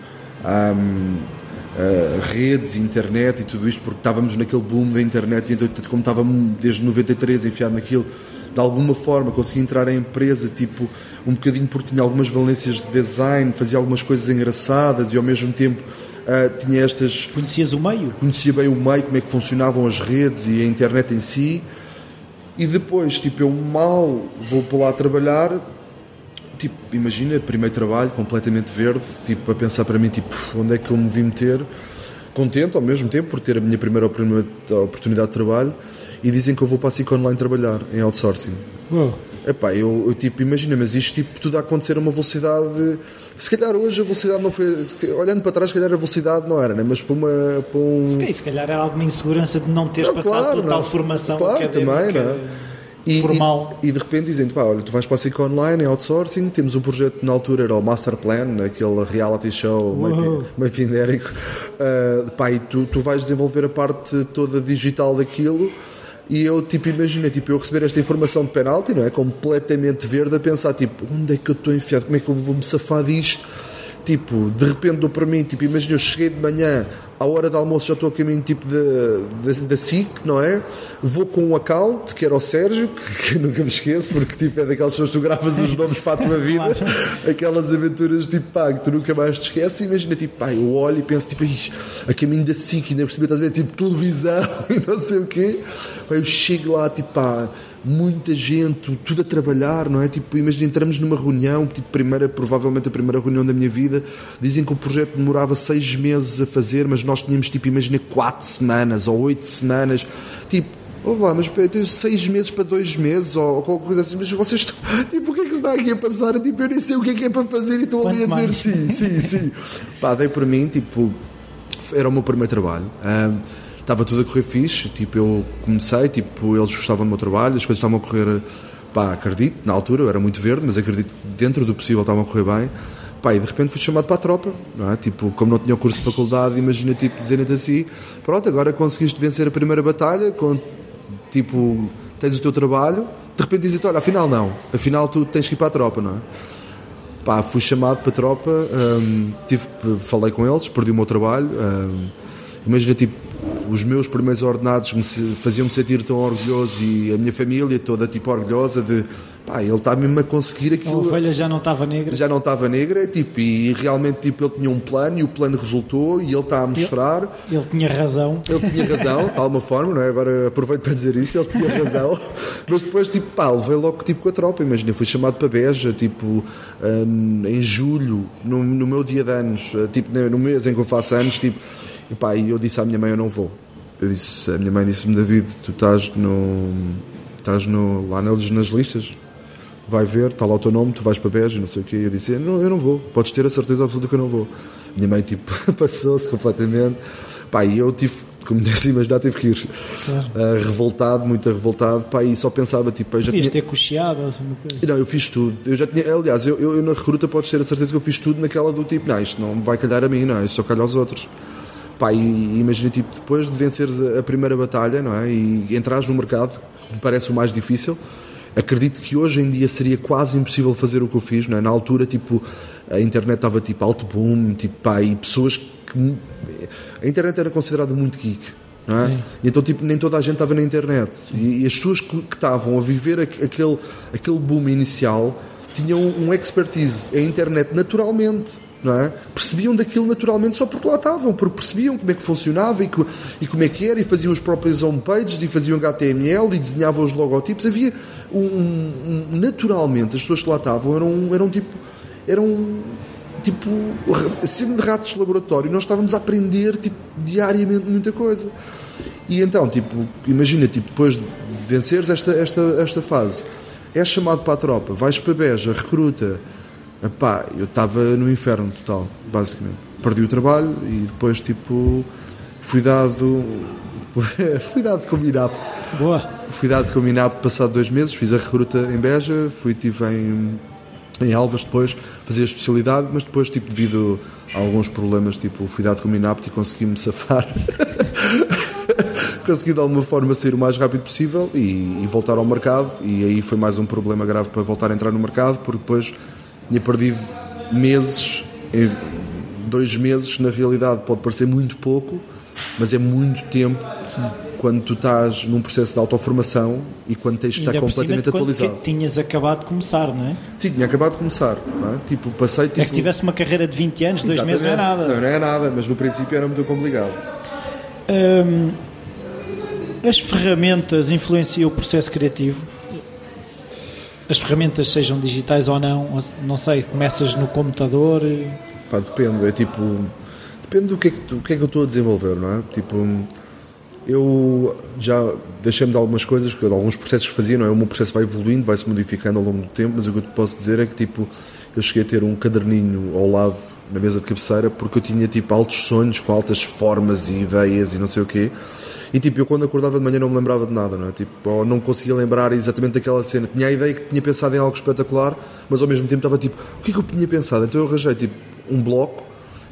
uh, redes, internet e tudo isto, porque estávamos naquele boom da internet e então, como estava desde 93 enfiado naquilo, de alguma forma consegui entrar em empresa, tipo, um bocadinho porque tinha algumas valências de design, fazia algumas coisas engraçadas e ao mesmo tempo uh, tinha estas. Conhecias o meio? Conhecia bem o meio, como é que funcionavam as redes e a internet em si. E depois, tipo, eu mal vou para lá trabalhar, tipo, imagina, primeiro trabalho, completamente verde, tipo, a pensar para mim, tipo, onde é que eu me vim meter? Contente ao mesmo tempo por ter a minha primeira oportunidade de trabalho e dizem que eu vou para a SIC Online trabalhar em outsourcing. Uou. Epá, eu, eu tipo, imagina, mas isto tipo, tudo a acontecer a uma velocidade. Se calhar hoje a velocidade não foi. Olhando para trás, se calhar a velocidade não era, né? mas para, uma, para um. Se calhar, se calhar era alguma insegurança de não teres não, passado claro, por tal formação claro, académica. Também, não é? E, formal. E, e, de repente dizem pá, olha, tu vais para a SIC Online em outsourcing, temos um projeto na altura, era o Master Plan, aquele reality show meio, meio pindérico, uh, pá, e tu, tu vais desenvolver a parte toda digital daquilo e eu, tipo, imagina, tipo, eu receber esta informação de penalti, não é? Completamente verde, a pensar, tipo, onde é que eu estou enfiado? Como é que eu vou me safar disto? Tipo, de repente dou para mim, tipo, imagina, eu cheguei de manhã, à hora do almoço já estou a caminho tipo da SIC, não é? Vou com um account, que era o Sérgio, que, (laughs) que nunca me esqueço, porque tipo, é daquelas pessoas que tu gravas os nomes para a tua (laughs) vida, aquelas aventuras tipo, pá, que tu nunca mais te esqueces. Imagina, tipo, pá, eu olho e penso, tipo, a caminho da SIC, ainda por cima estás a ver, tipo, televisão (laughs) e não sei o quê. Pá, eu chego lá, tipo, pá muita gente, tudo a trabalhar, não é? Tipo, imagina, entramos numa reunião, tipo, primeira, provavelmente a primeira reunião da minha vida, dizem que o projeto demorava seis meses a fazer, mas nós tínhamos, tipo, imagina, quatro semanas ou oito semanas, tipo, Ouve lá, mas eu tenho seis meses para dois meses ou, ou qualquer coisa assim, mas vocês estão. (laughs) Tipo, o que é que se está aqui a passar? Tipo, eu nem sei o que é que é para fazer e estou ali a dizer sim, sim, sim. (laughs) Pá, dei para mim, tipo, era o meu primeiro trabalho. Um, estava tudo a correr fixe, tipo, eu comecei, tipo, eles gostavam do meu trabalho, as coisas estavam a correr, pá, acredito, na altura eu era muito verde, mas acredito que dentro do possível estava a correr bem. Pá, e de repente fui chamado para a tropa, não é? Tipo, como não tinha o curso de faculdade, imagina, tipo, dizerem-te assim, pronto, agora conseguiste vencer a primeira batalha, com, tipo, tens o teu trabalho, de repente dizem-te, olha, afinal não, afinal tu tens que ir para a tropa, não é? Pá, fui chamado para a tropa, hum, tive, falei com eles, perdi o meu trabalho, hum, imagina, tipo, os meus primeiros ordenados faziam-me sentir tão orgulhoso e a minha família toda, tipo, orgulhosa de pá, ele está mesmo a conseguir aquilo. A ovelha já não estava negra. Já não estava negra, tipo, e realmente tipo, ele tinha um plano e o plano resultou e ele está a mostrar. Ele, ele tinha razão. Ele tinha razão, (laughs) de alguma forma, não é? Agora aproveito para dizer isso, ele tinha razão. Mas depois, tipo, pá, levei logo tipo, com a tropa, imagina, fui chamado para Beja, tipo, em julho, no, no meu dia de anos, tipo, no mês em que eu faço anos, tipo, e pá, eu disse à minha mãe: Eu não vou. Eu disse, a minha mãe disse-me: David, tu estás no. estás no, lá nas, nas listas, vai ver, está lá o teu nome, tu vais para Beja, não sei o quê. Eu disse: não, Eu não vou, podes ter a certeza absoluta que eu não vou. Minha mãe, tipo, (laughs) passou-se completamente. Pá, e eu tive, como deves imaginar, tive que ir claro. uh, revoltado, muito revoltado. Pá, e só pensava, tipo, eu já Podias tinha... ter cocheado ou assim, coisa. Não, eu fiz tudo. Eu já tinha, aliás, eu, eu, eu, na recruta podes ter a certeza que eu fiz tudo naquela do tipo, não, isto não vai calhar a mim, não, isto só calha aos outros. Pá, e, imagina, tipo, depois de venceres a, primeira batalha, não é? E entrares no mercado, que me parece o mais difícil, acredito que hoje em dia seria quase impossível fazer o que eu fiz, não é? Na altura, tipo, a internet estava tipo alto boom, tipo, pá, e pessoas que. A internet era considerada muito geek. Não é? E então, tipo, nem toda a gente estava na internet. E, e, as pessoas que, estavam a viver aquele, aquele boom inicial tinham um expertise a internet naturalmente é? Percebiam daquilo naturalmente só porque lá estavam, porque percebiam como é que funcionava e, e como é que era, e faziam os próprios homepages e faziam HTML e desenhavam os logotipos. Havia um, um, naturalmente as pessoas que lá estavam eram, eram tipo eram tipo sendo de ratos de laboratório, nós estávamos a aprender tipo, diariamente muita coisa. E então, tipo, imagina, tipo, depois de venceres esta, esta, esta fase, és chamado para a tropa, vais para Beja, recruta, Epá, eu estava no inferno total, basicamente. Perdi o trabalho e depois, tipo, fui dado. (laughs) fui dado como inapto. Boa. Fui dado como inapto passado dois meses, fiz a recruta em Beja, fui, tive em, em Alvas depois, fazer a especialidade, mas depois, tipo, devido a alguns problemas, tipo, fui dado como inapto e consegui-me safar. (laughs) consegui de alguma forma sair o mais rápido possível e, e voltar ao mercado. E aí foi mais um problema grave para voltar a entrar no mercado, porque depois tinha perdido meses, dois meses, na realidade pode parecer muito pouco, mas é muito tempo Sim. quando tu estás num processo de autoformação e quando tens de estar completamente atualizado. tinhas acabado de começar, não é? Sim, tinha acabado de começar. É? Tipo, passei. Tipo... É que se tivesse uma carreira de 20 anos, dois meses não é nada. Não, não é nada, mas no princípio era muito complicado. Hum, as ferramentas influenciam o processo criativo? As ferramentas sejam digitais ou não, não sei, começas no computador? Pá, depende, é tipo, depende do que, é que, do que é que eu estou a desenvolver, não é? Tipo, eu já deixei-me de algumas coisas, de alguns processos que fazia, não é? O meu processo vai evoluindo, vai se modificando ao longo do tempo, mas o que eu te posso dizer é que, tipo, eu cheguei a ter um caderninho ao lado na mesa de cabeceira porque eu tinha, tipo, altos sonhos com altas formas e ideias e não sei o quê e tipo, eu quando acordava de manhã não me lembrava de nada, não é? Tipo, ou não conseguia lembrar exatamente daquela cena. Tinha a ideia que tinha pensado em algo espetacular, mas ao mesmo tempo estava tipo, o que é que eu tinha pensado? Então eu arranjei tipo um bloco,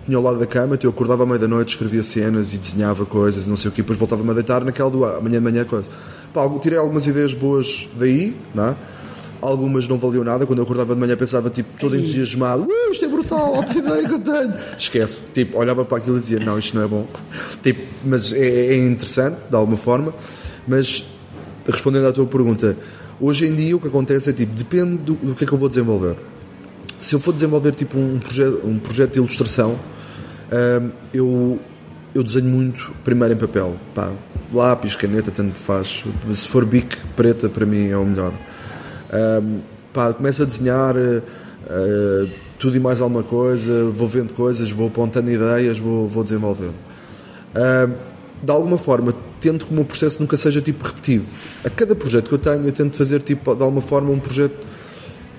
tinha ao lado da cama, então eu acordava à meia da noite, escrevia cenas e desenhava coisas, não sei o que, depois voltava-me a deitar naquela do amanhã de manhã coisa. Pá, tirei algumas ideias boas daí, não é? Algumas não valiam nada. Quando eu acordava de manhã pensava, tipo, todo entusiasmado, uh, isto é brutal, alta ideia que eu tenho. Esquece, tipo, olhava para aquilo e dizia, não, isto não é bom. Tipo, mas é, é interessante, de alguma forma. Mas, respondendo à tua pergunta, hoje em dia o que acontece é, tipo, depende do, do que é que eu vou desenvolver. Se eu for desenvolver, tipo, um projeto, um projeto de ilustração, hum, eu eu desenho muito primeiro em papel. Pá, lápis, caneta, tanto faz. Se for bic preta, para mim é o melhor. Um, pá, começo a desenhar uh, tudo e mais alguma coisa, vou vendo coisas, vou apontando ideias, vou, vou desenvolvendo. Uh, de alguma forma, tento que o meu processo nunca seja tipo repetido. A cada projeto que eu tenho, eu tento fazer tipo, de alguma forma um projeto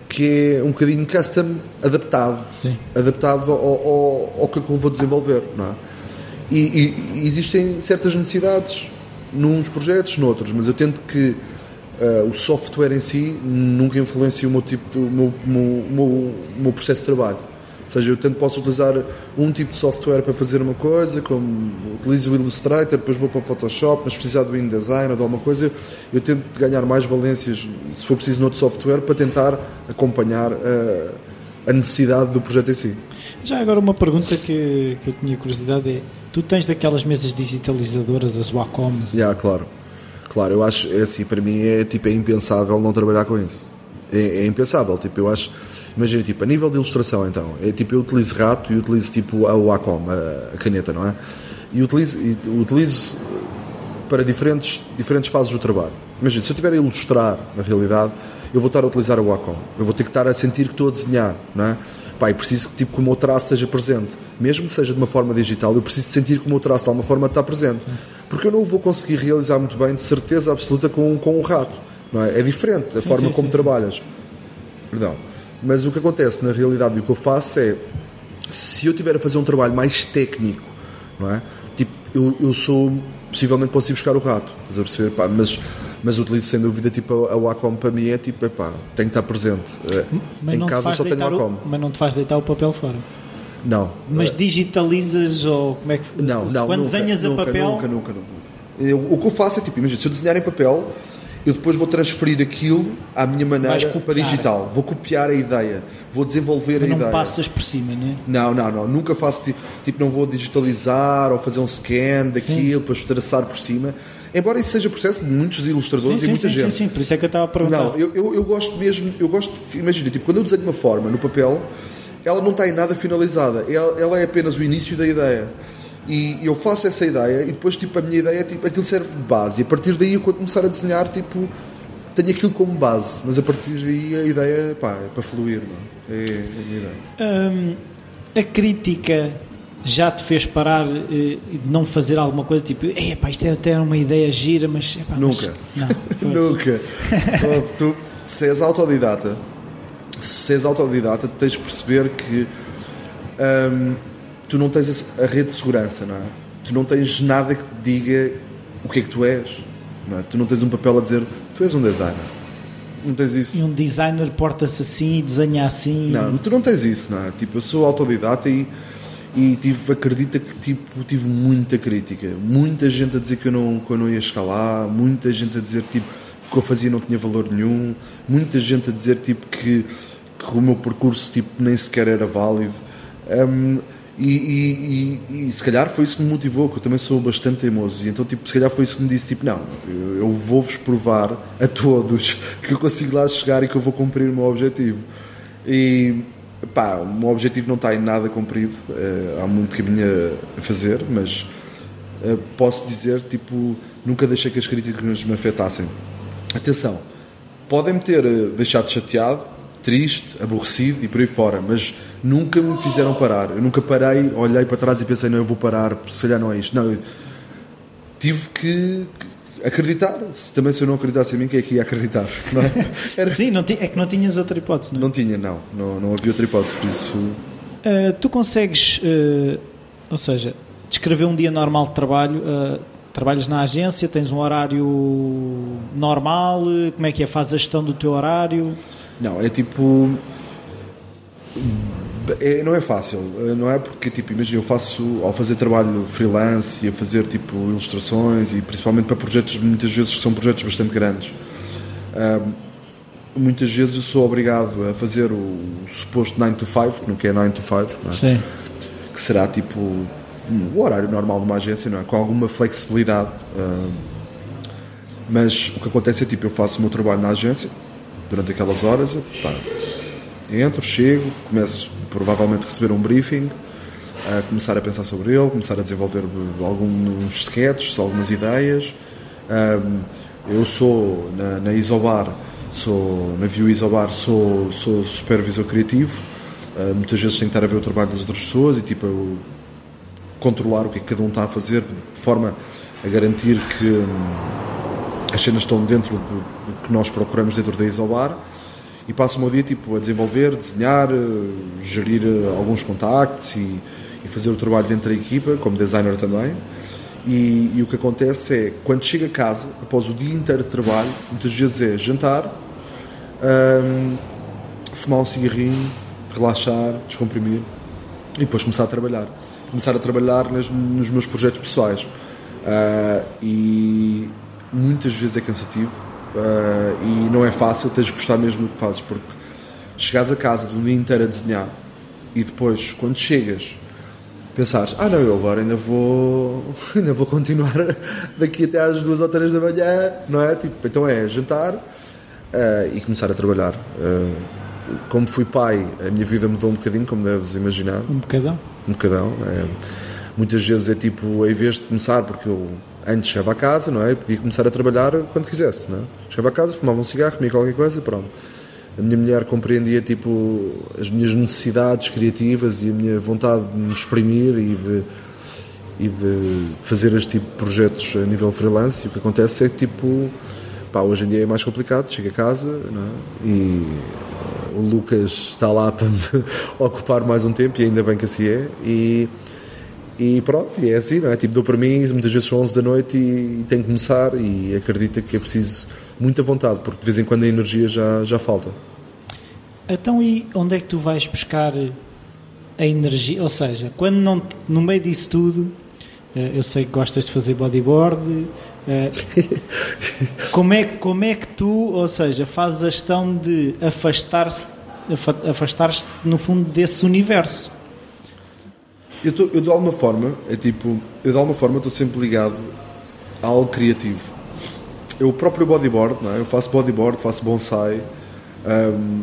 que é um bocadinho custom, adaptado. Sim. Adaptado ao, ao, ao que eu vou desenvolver. Não é? e, e existem certas necessidades nos projetos, noutros, mas eu tento que Uh, o software em si nunca influencia o meu, tipo de, o meu, meu, meu, processo de trabalho. Ou seja, eu tanto posso utilizar um tipo de software para fazer uma coisa, como utilizo o Illustrator, depois vou para o Photoshop, mas precisar do InDesign ou de alguma coisa, eu tento ganhar mais valências, se for preciso, noutro software, para tentar acompanhar uh, a necessidade do projeto em si. Já agora uma pergunta que, que eu tinha curiosidade é, tu tens daquelas mesas digitalizadoras, as Wacoms? Já, yeah, claro. Claro, eu acho, é assim, para mim é, tipo, é impensável não trabalhar com isso. É, é impensável, tipo, eu acho Imagina, tipo, a nível de ilustração, então, é tipo, eu utilizo rato e utilizo tipo a Wacom, a, a caneta, não é? E utilizo, e utilizo para diferentes, diferentes fases do trabalho. Imagina, se eu estiver a ilustrar, na realidade, eu vou estar a utilizar a Wacom. Eu vou ter que estar a sentir que estou a desenhar, não é? Pá, e preciso que, tipo, que o meu traço esteja presente. Mesmo que seja de uma forma digital, eu preciso sentir que o meu traço de alguma forma está presente. Porque eu não o vou conseguir realizar muito bem, de certeza absoluta, com, com o rato. Não é? é diferente a sim, forma sim, como sim, trabalhas. Perdão. Mas o que acontece na realidade e o que eu faço é se eu tiver a fazer um trabalho mais técnico, não é? Tipo, eu, eu sou possivelmente posso ir buscar o rato, estás a perceber? Pá, mas, mas utilizo sem dúvida tipo a Wacom para mim é tipo, epá, tem que estar presente. Eh, mas em casa só tenho Wacom. Mas não te faz deitar o papel fora? Não. Mas digitalizas ou como é que Não, não. Quando nunca, desenhas nunca, a papel. Nunca, nunca, nunca. Eu, o que eu faço é tipo, imagina, se eu desenhar em papel, eu depois vou transferir aquilo à minha maneira para digital. Vou copiar a ideia, vou desenvolver Mas a não ideia. Não passas por cima, não é? Não, não, não. Nunca faço tipo, tipo não vou digitalizar ou fazer um scan daquilo, sim. depois traçar por cima. Embora isso seja processo de muitos ilustradores sim, e muita sim, gente. Sim, sim, por isso é que eu estava a perguntar. Não, eu, eu, eu gosto mesmo, eu gosto, imagina, tipo, quando eu desenho uma forma no papel, ela não está em nada finalizada, ela, ela é apenas o início da ideia. E eu faço essa ideia e depois, tipo, a minha ideia é, tipo, aquilo serve de base. E a partir daí, eu, quando começar a desenhar, tipo, tenho aquilo como base, mas a partir daí a ideia pá, é para fluir. Não? É, é a minha ideia. Hum, a crítica já te fez parar eh, de não fazer alguma coisa tipo, epá, isto é até uma ideia gira, mas. Epá, Nunca. Mas, não, (laughs) Nunca. (laughs) tu, se és autodidata, se és autodidata, tens de perceber que hum, tu não tens a rede de segurança, não é? Tu não tens nada que te diga o que é que tu és. Não é? Tu não tens um papel a dizer Tu és um designer. Não tens isso. E um designer porta-se assim desenha assim. Não, tu não tens isso, não é? Tipo, eu sou autodidata e, e tive, acredita que tipo, tive muita crítica. Muita gente a dizer que eu não, que eu não ia escalar, muita gente a dizer tipo, que eu fazia não tinha valor nenhum, muita gente a dizer tipo, que, que o meu percurso tipo, nem sequer era válido. Um, e, e, e, se calhar foi isso que me motivou, que eu também sou bastante teimoso. E então, tipo, se calhar foi isso que me disse: tipo, não, eu, eu vou-vos provar a todos (laughs) que eu consigo lá chegar e que eu vou cumprir o meu objetivo. E pá, o meu objetivo não está em nada cumprido, uh, há muito caminho a fazer, mas uh, posso dizer: tipo, nunca deixei que as críticas me afetassem. Atenção, podem-me ter uh, deixado chateado, triste, aborrecido e por aí fora, mas nunca me fizeram parar. Eu nunca parei, olhei para trás e pensei, não, eu vou parar, se calhar não é isto. Não, eu tive que acreditar. Se, também se eu não acreditasse em mim, quem é que ia acreditar? (laughs) Não é? Era... Sim, não é que não tinhas outra hipótese, não é? Não tinha, não. Não, não havia outra hipótese, por isso... Uh, tu consegues, uh, ou seja, descrever um dia normal de trabalho... Uh, trabalhas na agência, tens um horário normal, como é que é? Fazes a gestão do teu horário? Não, é tipo é, não é fácil, não é porque, tipo, imagina, eu faço, ao fazer trabalho freelance e a fazer, tipo, ilustrações e principalmente para projetos, muitas vezes são projetos bastante grandes, muitas vezes eu sou obrigado a fazer o, suposto 9 to 5, que não é 9 to 5, não é? Que será, tipo, o horário normal de uma agência, não é? Com alguma flexibilidade. mas o que acontece é, tipo, eu faço o meu trabalho na agência, durante aquelas horas, pá, entro, chego, começo provavelmente a receber um briefing, a começar a pensar sobre ele, começar a desenvolver alguns sketches, algumas ideias. eu sou na, na Isobar, sou na View Isobar, sou, sou supervisor criativo. Uh, muitas vezes tenho que estar a ver o trabalho das outras pessoas e tipo eu, controlar o que é que cada um está a fazer de forma a garantir que hum, as cenas estão dentro do, do, que nós procuramos dentro da Isobar e passo o meu dia tipo, a desenvolver, desenhar, eh, gerir eh, alguns contactos e, e, fazer o trabalho dentro da equipa, como designer também. E, e, o que acontece é, quando chega a casa, após o dia inteiro de trabalho, muitas vezes é jantar, um, fumar um cigarrinho, relaxar, descomprimir e depois começar a trabalhar. Começar a trabalhar nos meus projetos pessoais. Uh, e muitas vezes é cansativo uh, e não é fácil, tens de gostar mesmo do que fazes, porque chegares a casa de um dia inteiro a desenhar e depois, quando chegas, pensares, ah não, eu agora ainda vou (laughs) ainda vou continuar (laughs) daqui até às duas ou três da manhã, não é? Tipo, então é jantar uh, e começar a trabalhar. Uh, como fui pai, a minha vida mudou um bocadinho, como deves imaginar. Um bocadão? Um bocadão. É, muitas vezes é tipo, em vez de começar, porque eu antes chegava a casa, não é? Podia começar a trabalhar quando quisesse, não é? Chegava a casa, fumava um cigarro, comia qualquer coisa, pronto a minha mulher compreendia tipo as minhas necessidades criativas e a minha vontade de me exprimir e de, e de fazer este tipo de projetos a nível freelance e o que acontece é que tipo pá, hoje em dia é mais complicado, chego a casa é? e o Lucas está lá para me (laughs) ocupar mais um tempo e ainda bem que assim é e, e pronto, e é assim, não é? Tipo, dou para mim, muitas vezes são 11 da noite e, e tenho que começar e acredita que é preciso muita vontade, porque de vez em quando a energia já, já falta. Então, e onde é que tu vais buscar a energia? Ou seja, quando não, no meio disso tudo, eh, eu sei que gostas de fazer bodyboard. Eh, como é, como é que tu, ou seja, fazes a gestão de afastar-se, afastar-te no fundo desse universo? Eu, tô, eu de alguma forma, é tipo, eu de alguma forma estou sempre ligado a algo criativo eu próprio bodyboard, não é? eu faço bodyboard, faço bonsai. Um,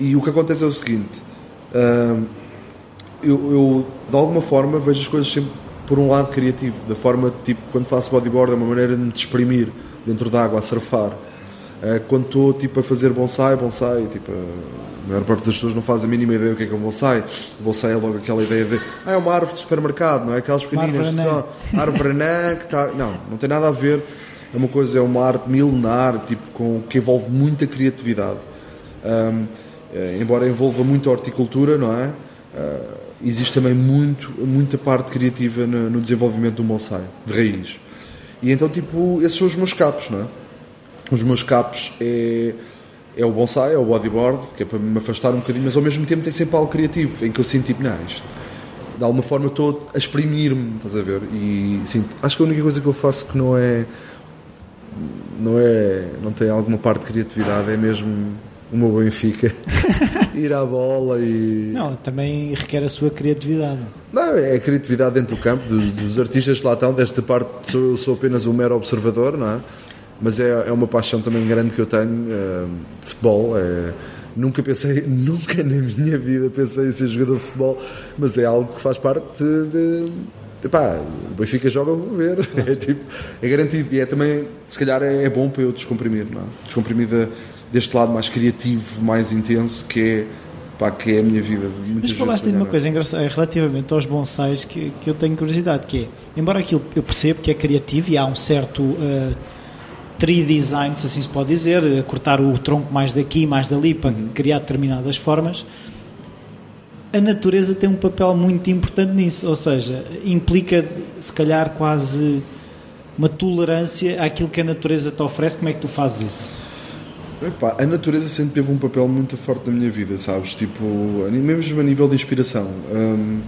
e o que acontece é o seguinte: um, eu, eu, de alguma forma vejo as coisas sempre por um lado criativo, da forma tipo quando faço bodyboard é uma maneira de me exprimir dentro da água a surfar. Uh, quando estou tipo a fazer bonsai, bonsai, tipo, a maior parte das pessoas não faz a mínima ideia do que é que é um bonsai. O bonsai é logo aquela ideia de ah, é uma árvore de supermercado, não é? Aquelas pequeninas, árvore anã que está. Não, não tem nada a ver é uma coisa, é uma arte milenar, tipo, com, que envolve muita criatividade. Um, eh, embora envolva muito horticultura, não é? Uh, existe também muito, muita parte criativa no, no, desenvolvimento do bonsai, de raiz. E então, tipo, esses são os meus capos, não é? Os meus capos é, é o bonsai, é o bodyboard, que é para me afastar um bocadinho, mas ao mesmo tempo tem sempre algo criativo, em que eu sinto, tipo, não, isto, de alguma forma estou a exprimir-me, estás a ver? E sinto, acho que a única coisa que eu faço que não é não é não tem alguma parte de criatividade é mesmo o meu Benfica (laughs) ir à bola e não também requer a sua criatividade não é a criatividade dentro do campo dos, dos artistas que lá estão desta parte sou, sou apenas um mero observador não é mas é, é uma paixão também grande que eu tenho uh, futebol é, nunca pensei (laughs) nunca na minha vida pensei em ser jogador de futebol mas é algo que faz parte de Epá, o Benfica joga, vou ver. (laughs) É, tipo, é garantido. E é também, se calhar, é, é bom para eu descomprimir, não é? Descomprimir de, deste lado mais criativo, mais intenso, que é, pá, que é a minha vida. Muitas Mas falaste de uma coisa engraçada relativamente aos bonsais que, que eu tenho curiosidade, que é, embora aquilo eu percebo que é criativo e há um certo uh, tree design, se assim se pode dizer, cortar o tronco mais daqui, mais dali, para uhum. criar determinadas formas a natureza tem um papel muito importante nisso, ou seja, implica se calhar quase uma tolerância àquilo que a natureza te oferece. Como é que tu fazes isso? Epá, a natureza sempre teve um papel muito forte na minha vida, sabes? Tipo, mesmo a nível de inspiração. Um,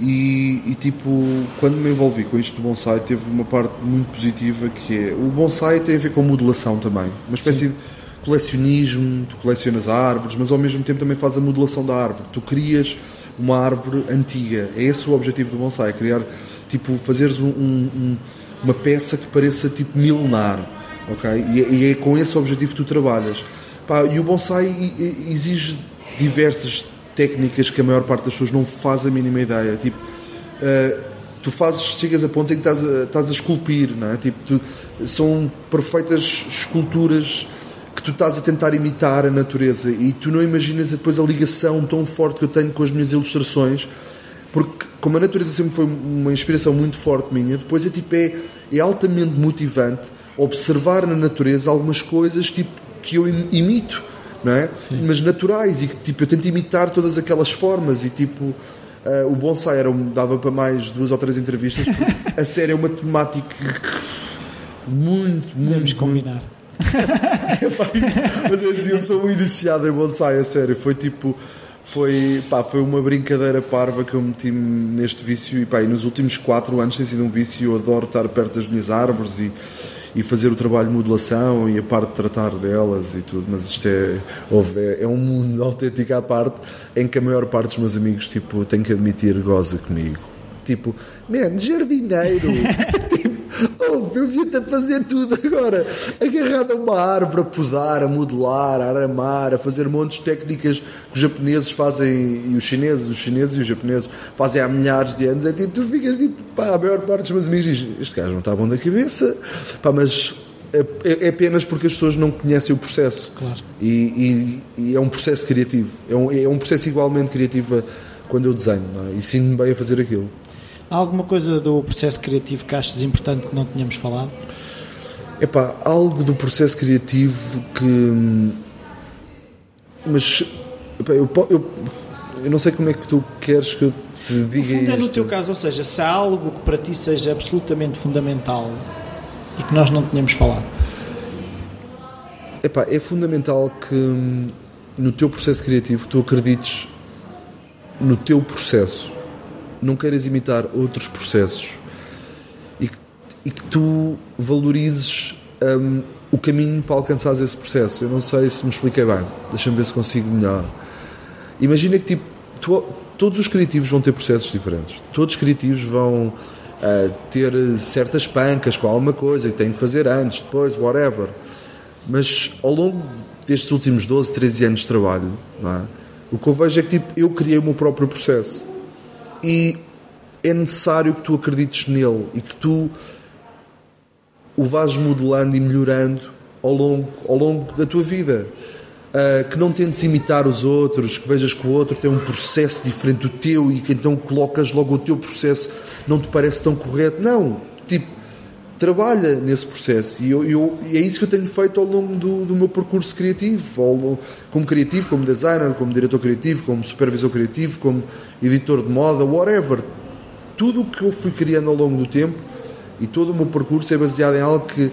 e, e, tipo, quando me envolvi com isto do bonsai, teve uma parte muito positiva que é o bonsai tem a ver com modelação também, uma espécie Sim. de colecionismo, tu colecionas árvores, mas ao mesmo tempo também faz a modelação da árvore. Tu crias uma árvore antiga. É esse o objetivo do bonsai, criar, tipo, fazeres um, um, uma peça que pareça tipo milenar, ok? E, é, e é com esse objetivo que tu trabalhas. Pá, e o bonsai exige diversas técnicas que a maior parte das pessoas não faz a mínima ideia. Tipo, uh, tu fazes, chegas a pontos em que estás a, estás a esculpir, não é? Tipo, tu, são perfeitas esculturas que tu estás a tentar imitar a natureza e tu não imaginas depois a ligação tão forte que eu tenho com as minhas ilustrações porque como a natureza sempre foi uma inspiração muito forte minha depois é tipo é, é altamente motivante observar na natureza algumas coisas tipo que eu imito não é? Sim. mas naturais e tipo eu tento imitar todas aquelas formas e tipo Uh, o bonsai era, dava para mais duas ou três entrevistas, a série é uma temática muito, muito. Podemos combinar. (laughs) Mas assim, eu sou um iniciado em bonsai, a sério. Foi tipo. Foi, pá, foi uma brincadeira parva que eu meti neste vício e, pá, e nos últimos quatro anos tem sido um vício. Eu adoro estar perto das minhas árvores e, e fazer o trabalho de modelação e a parte de tratar delas e tudo, mas isto é, é, é um mundo (laughs) autêntico à parte em que a maior parte dos meus amigos, tipo, tenho que admitir, goza comigo. Tipo, man, jardineiro. (laughs) tipo, oh, eu vi-te a fazer tudo agora. Agarrado a uma árvore, a podar, a modelar, a aramar, a fazer montes de técnicas que os japoneses fazem, e os chineses, os chineses e os japoneses fazem há milhares de anos. É tipo, tu ficas tipo, pá, a maior parte dos meus amigos diz: Este gajo não está bom da cabeça, pá, mas é, é, é apenas porque as pessoas não conhecem o processo. Claro. E, e, e é um processo criativo. É um, é um processo igualmente criativo quando eu desenho. É? E sinto-me bem a fazer aquilo. Há alguma coisa do processo criativo que achas importante que não tínhamos falado? Epá, algo do processo criativo que. Mas. Epá, eu, eu, eu não sei como é que tu queres que eu te diga no isto. É no teu caso, ou seja, se há algo que para ti seja absolutamente fundamental e que nós não tínhamos falado. Epá, é fundamental que no teu processo criativo tu acredites no teu processo não queiras imitar outros processos e que, e que tu valorizes um, o caminho para alcançar esse processo. Eu não sei se me expliquei bem, deixa-me ver se consigo melhor. Imagina que tipo, tu, todos os criativos vão ter processos diferentes, todos os criativos vão uh, ter certas pancas com alguma coisa que têm que fazer antes, depois, whatever. Mas ao longo destes últimos 12, 13 anos de trabalho, é? o que eu vejo é que tipo, eu criei o meu próprio processo e é necessário que tu acredites nele e que tu o vás modelando e melhorando ao longo, ao longo da tua vida. Uh, que não tentes imitar os outros, que vejas que o outro tem um processo diferente do teu e que então colocas logo o teu processo não te parece tão correto. Não, tipo, trabalha nesse processo e, eu, eu, é isso que eu tenho feito ao longo do, do meu percurso criativo, como criativo, como designer, como diretor criativo, como supervisor criativo, como editor de moda, whatever. Tudo o que eu fui criando ao longo do tempo e todo o meu percurso é baseado em algo que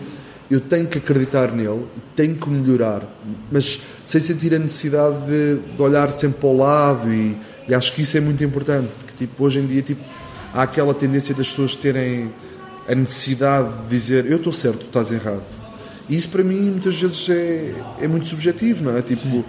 eu tenho que acreditar nele tenho que melhorar, mas sem sentir a necessidade de, de olhar sempre para o lado e, e, acho que isso é muito importante, que tipo, hoje em dia tipo, há aquela tendência das pessoas terem a necessidade de dizer eu estou certo, tu estás errado. E isso para mim muitas vezes é, é muito subjetivo, não é? Tipo, Sim.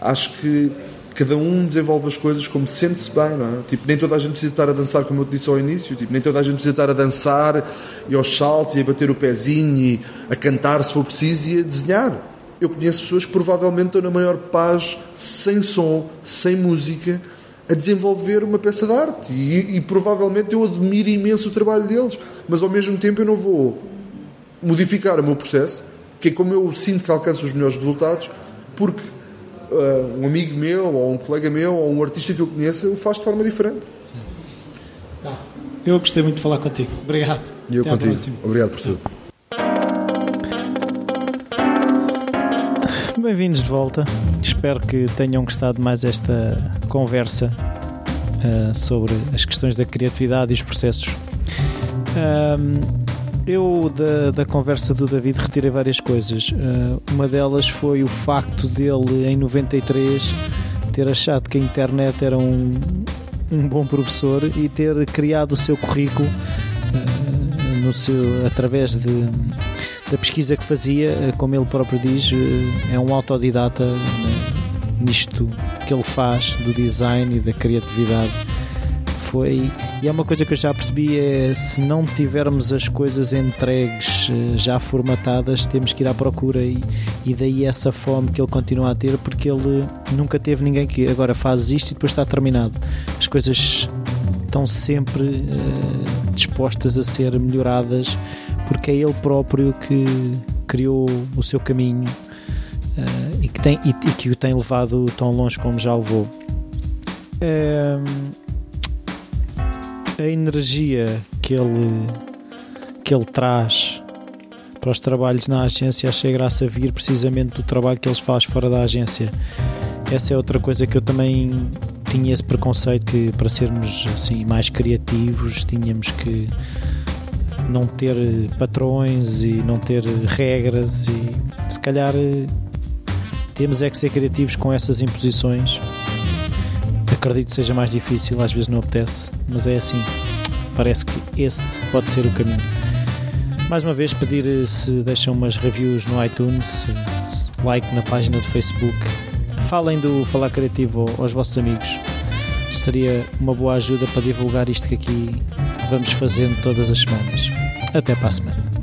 acho que cada um desenvolve as coisas como sente-se bem, não é? Tipo, nem toda a gente precisa estar a dançar, como eu te disse ao início, tipo, nem toda a gente precisa estar a dançar e aos saltos e a bater o pezinho e a cantar se for preciso e a desenhar. Eu conheço pessoas que provavelmente estão na maior paz, sem som, sem música, a desenvolver uma peça de arte e, e, provavelmente eu admiro imenso o trabalho deles, mas ao mesmo tempo eu não vou modificar o meu processo, que é como eu sinto que alcanço os melhores resultados, porque uh, um amigo meu, ou um colega meu, ou um artista que eu conheça o faz de forma diferente. Tá. Eu gostei muito de falar contigo. Obrigado. E eu Até contigo. Obrigado por tudo. Bem-vindos de volta. Espero que tenham gostado mais esta conversa uh, sobre as questões da criatividade e os processos. Um, eu, da, da conversa do David, retirei várias coisas. Uh, uma delas foi o facto dele, em 93, ter achado que a internet era um, um bom professor e ter criado o seu currículo uh, no seu, através de, da pesquisa que fazia, uh, como ele próprio diz, é um autodidata nisto que ele faz do design e da criatividade. Foi e é uma coisa que eu já percebi é se não tivermos as coisas entregues eh, já formatadas temos que ir à procura e, e daí essa fome que ele continua a ter porque ele nunca teve ninguém que agora faz isto e depois está terminado. As coisas estão sempre uh, dispostas a ser melhoradas porque é ele próprio que criou o seu caminho uh, e, que tem, e, e, que o tem levado tão longe como já levou. Uh, a energia que ele, que ele traz para os trabalhos na agência achei graça vir precisamente do trabalho que eles faz fora da agência. Essa é outra coisa que eu também tinha esse preconceito que para sermos assim mais criativos tínhamos que não ter patrões e não ter regras e se calhar temos é que ser criativos com essas imposições. Acredito que seja mais difícil, às vezes não apetece, mas é assim. Parece que esse pode ser o caminho. Mais uma vez, pedir se deixam umas reviews no iTunes, like na página do Facebook. Falem do Falar Criativo aos vossos amigos. Seria uma boa ajuda para divulgar isto que aqui vamos fazendo todas as semanas. Até para a semana.